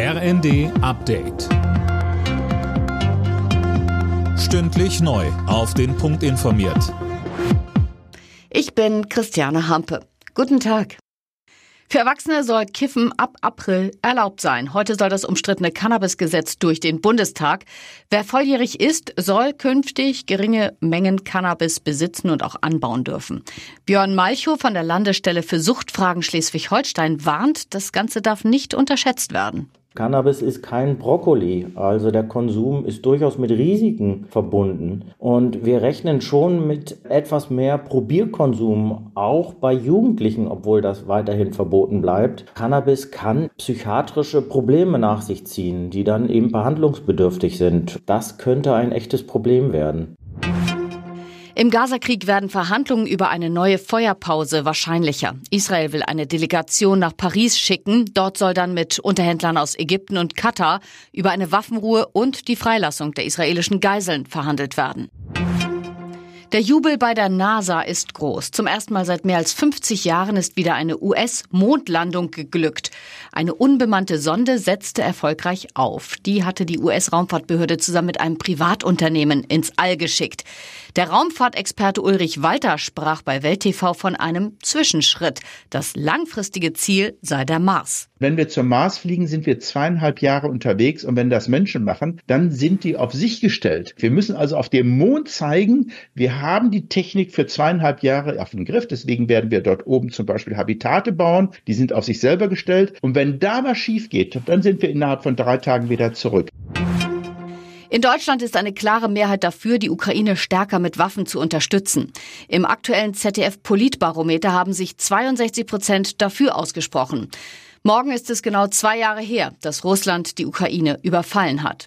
RND Update. Stündlich neu. Auf den Punkt informiert. Ich bin Christiane Hampe. Guten Tag. Für Erwachsene soll Kiffen ab April erlaubt sein. Heute soll das umstrittene Cannabisgesetz durch den Bundestag. Wer volljährig ist, soll künftig geringe Mengen Cannabis besitzen und auch anbauen dürfen. Björn Malchow von der Landesstelle für Suchtfragen Schleswig-Holstein warnt, das Ganze darf nicht unterschätzt werden. Cannabis ist kein Brokkoli, also der Konsum ist durchaus mit Risiken verbunden. Und wir rechnen schon mit etwas mehr Probierkonsum, auch bei Jugendlichen, obwohl das weiterhin verboten bleibt. Cannabis kann psychiatrische Probleme nach sich ziehen, die dann eben behandlungsbedürftig sind. Das könnte ein echtes Problem werden. Im Gazakrieg werden Verhandlungen über eine neue Feuerpause wahrscheinlicher. Israel will eine Delegation nach Paris schicken. Dort soll dann mit Unterhändlern aus Ägypten und Katar über eine Waffenruhe und die Freilassung der israelischen Geiseln verhandelt werden. Der Jubel bei der NASA ist groß. Zum ersten Mal seit mehr als 50 Jahren ist wieder eine US-Mondlandung geglückt. Eine unbemannte Sonde setzte erfolgreich auf. Die hatte die US-Raumfahrtbehörde zusammen mit einem Privatunternehmen ins All geschickt. Der Raumfahrtexperte Ulrich Walter sprach bei Welt TV von einem Zwischenschritt. Das langfristige Ziel sei der Mars. Wenn wir zum Mars fliegen, sind wir zweieinhalb Jahre unterwegs und wenn das Menschen machen, dann sind die auf sich gestellt. Wir müssen also auf dem Mond zeigen, wir haben die Technik für zweieinhalb Jahre auf dem Griff. Deswegen werden wir dort oben zum Beispiel Habitate bauen. Die sind auf sich selber gestellt. Und wenn da was schief geht, dann sind wir innerhalb von drei Tagen wieder zurück. In Deutschland ist eine klare Mehrheit dafür, die Ukraine stärker mit Waffen zu unterstützen. Im aktuellen ZDF-Politbarometer haben sich 62 Prozent dafür ausgesprochen. Morgen ist es genau zwei Jahre her, dass Russland die Ukraine überfallen hat.